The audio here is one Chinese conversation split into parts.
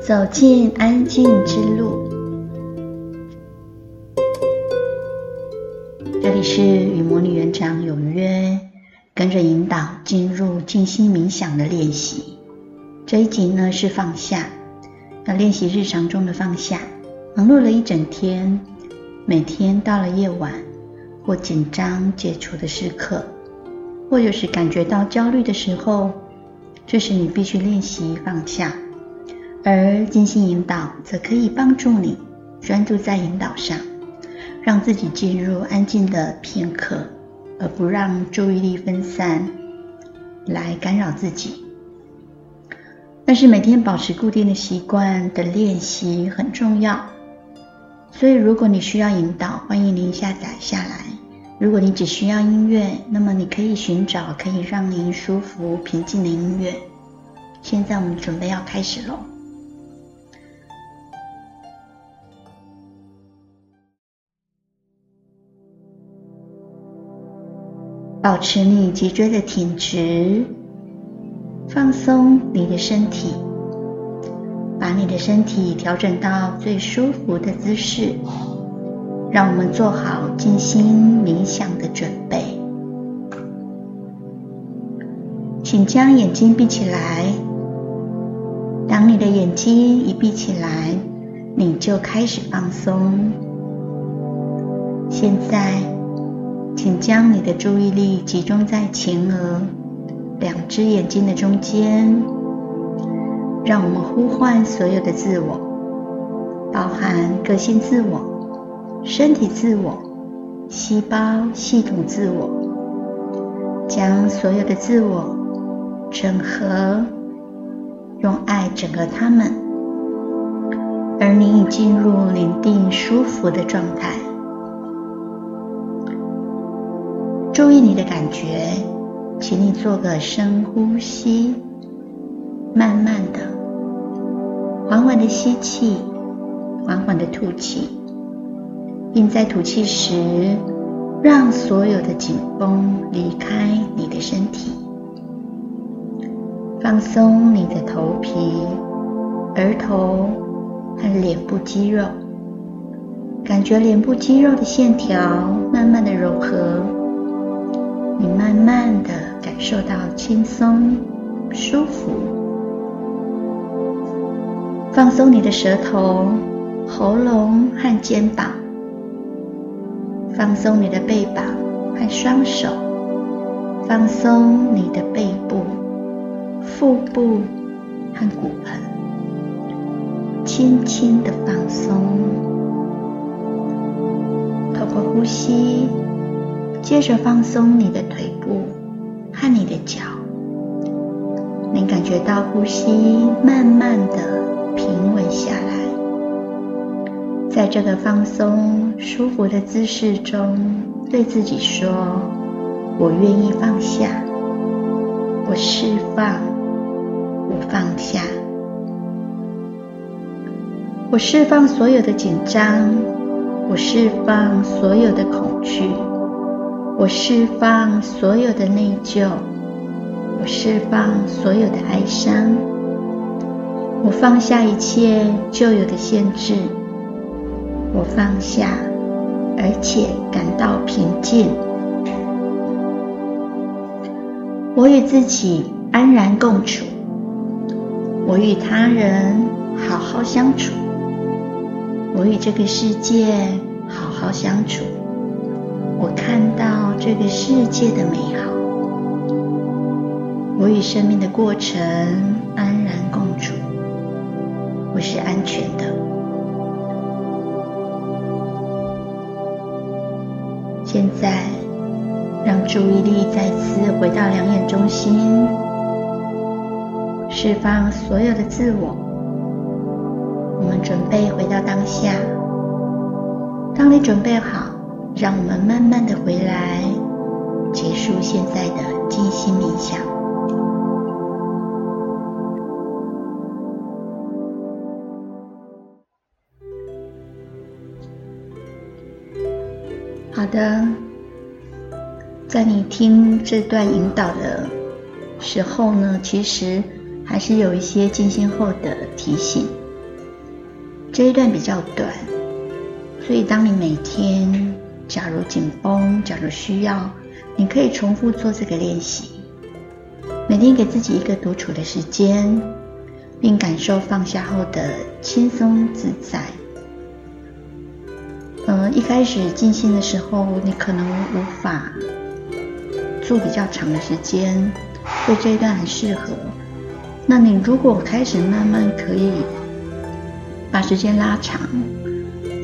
走进安静之路。这里是与魔女园长有约，跟着引导进入静心冥想的练习。这一集呢是放下，要练习日常中的放下。忙碌了一整天，每天到了夜晚或紧张解除的时刻，或者是感觉到焦虑的时候，这时你必须练习放下。而静心引导则可以帮助你专注在引导上，让自己进入安静的片刻，而不让注意力分散来干扰自己。但是每天保持固定的习惯的练习很重要，所以如果你需要引导，欢迎您下载下来。如果你只需要音乐，那么你可以寻找可以让您舒服平静的音乐。现在我们准备要开始喽。保持你脊椎的挺直，放松你的身体，把你的身体调整到最舒服的姿势。让我们做好静心冥想的准备。请将眼睛闭起来。当你的眼睛一闭起来，你就开始放松。现在。请将你的注意力集中在前额两只眼睛的中间，让我们呼唤所有的自我，包含个性自我、身体自我、细胞系统自我，将所有的自我整合，用爱整合它们，而你已进入宁静舒服的状态。注意你的感觉，请你做个深呼吸，慢慢的、缓缓的吸气，缓缓的吐气，并在吐气时，让所有的紧绷离开你的身体，放松你的头皮、额头和脸部肌肉，感觉脸部肌肉的线条慢慢的柔和。你慢慢的感受到轻松、舒服，放松你的舌头、喉咙和肩膀，放松你的背膀和双手，放松你的背部、腹部和骨盆，轻轻的放松，透过呼吸。接着放松你的腿部和你的脚，你感觉到呼吸慢慢的平稳下来，在这个放松舒服的姿势中，对自己说：“我愿意放下，我释放，我放下，我释放所有的紧张，我释放所有的恐惧。”我释放所有的内疚，我释放所有的哀伤，我放下一切旧有的限制，我放下，而且感到平静。我与自己安然共处，我与他人好好相处，我与这个世界好好相处。我看到这个世界的美好，我与生命的过程安然共处，我是安全的。现在，让注意力再次回到两眼中心，释放所有的自我。我们准备回到当下。当你准备好。让我们慢慢的回来，结束现在的静心冥想。好的，在你听这段引导的时候呢，其实还是有一些静心后的提醒。这一段比较短，所以当你每天假如紧绷，假如需要，你可以重复做这个练习。每天给自己一个独处的时间，并感受放下后的轻松自在。嗯、一开始静心的时候，你可能无法做比较长的时间，对这一段很适合。那你如果开始慢慢可以。把时间拉长，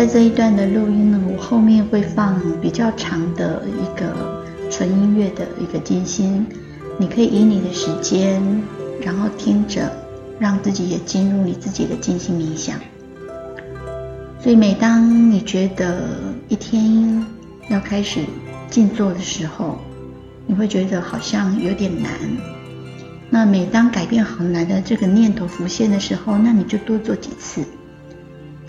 在这一段的录音呢，我后面会放比较长的一个纯音乐的一个静心，你可以以你的时间，然后听着，让自己也进入你自己的静心冥想。所以每当你觉得一天要开始静坐的时候，你会觉得好像有点难。那每当改变好难的这个念头浮现的时候，那你就多做几次。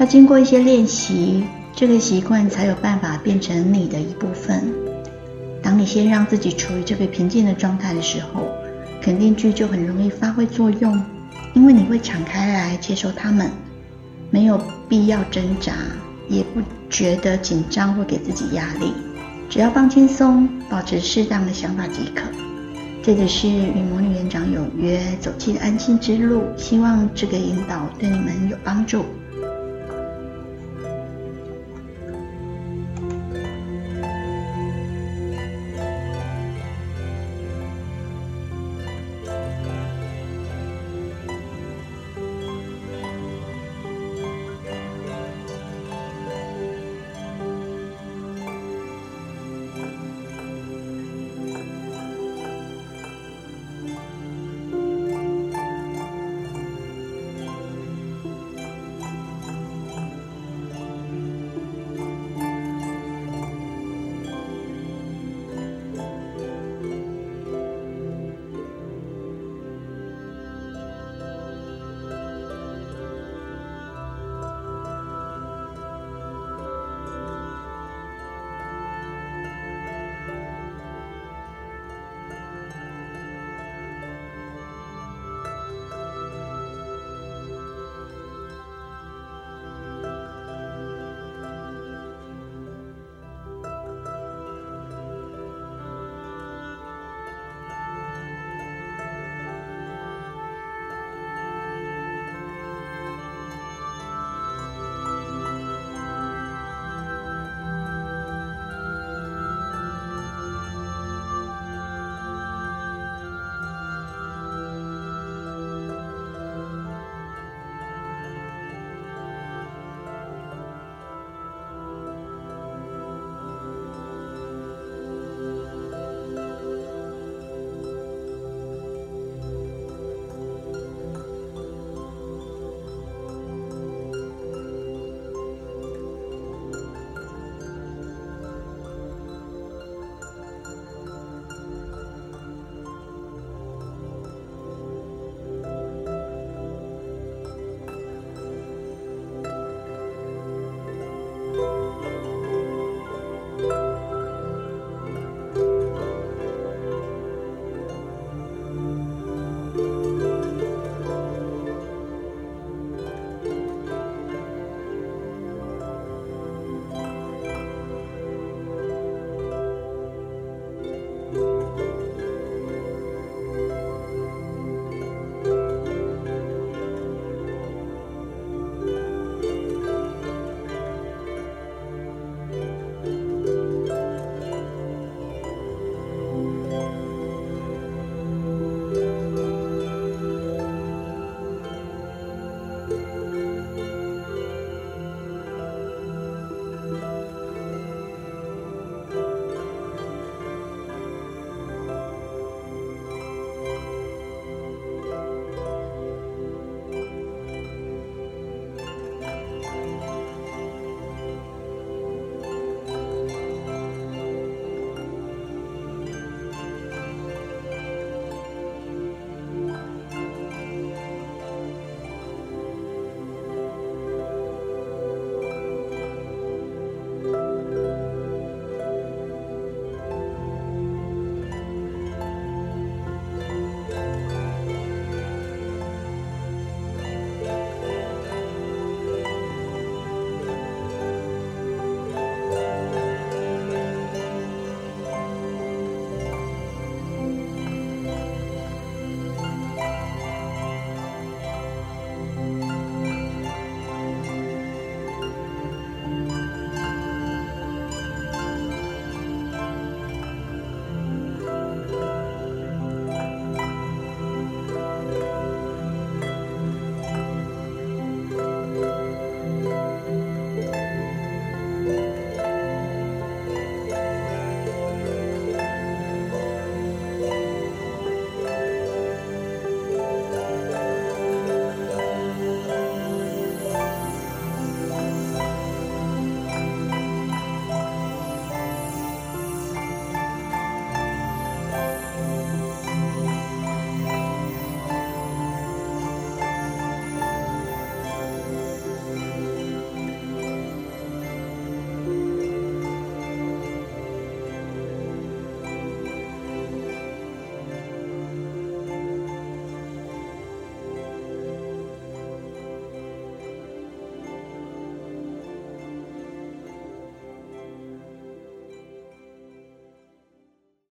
要经过一些练习，这个习惯才有办法变成你的一部分。当你先让自己处于这个平静的状态的时候，肯定句就很容易发挥作用，因为你会敞开来接受它们，没有必要挣扎，也不觉得紧张或给自己压力，只要放轻松，保持适当的想法即可。这里是与魔女园长有约，走进安心之路，希望这个引导对你们有帮助。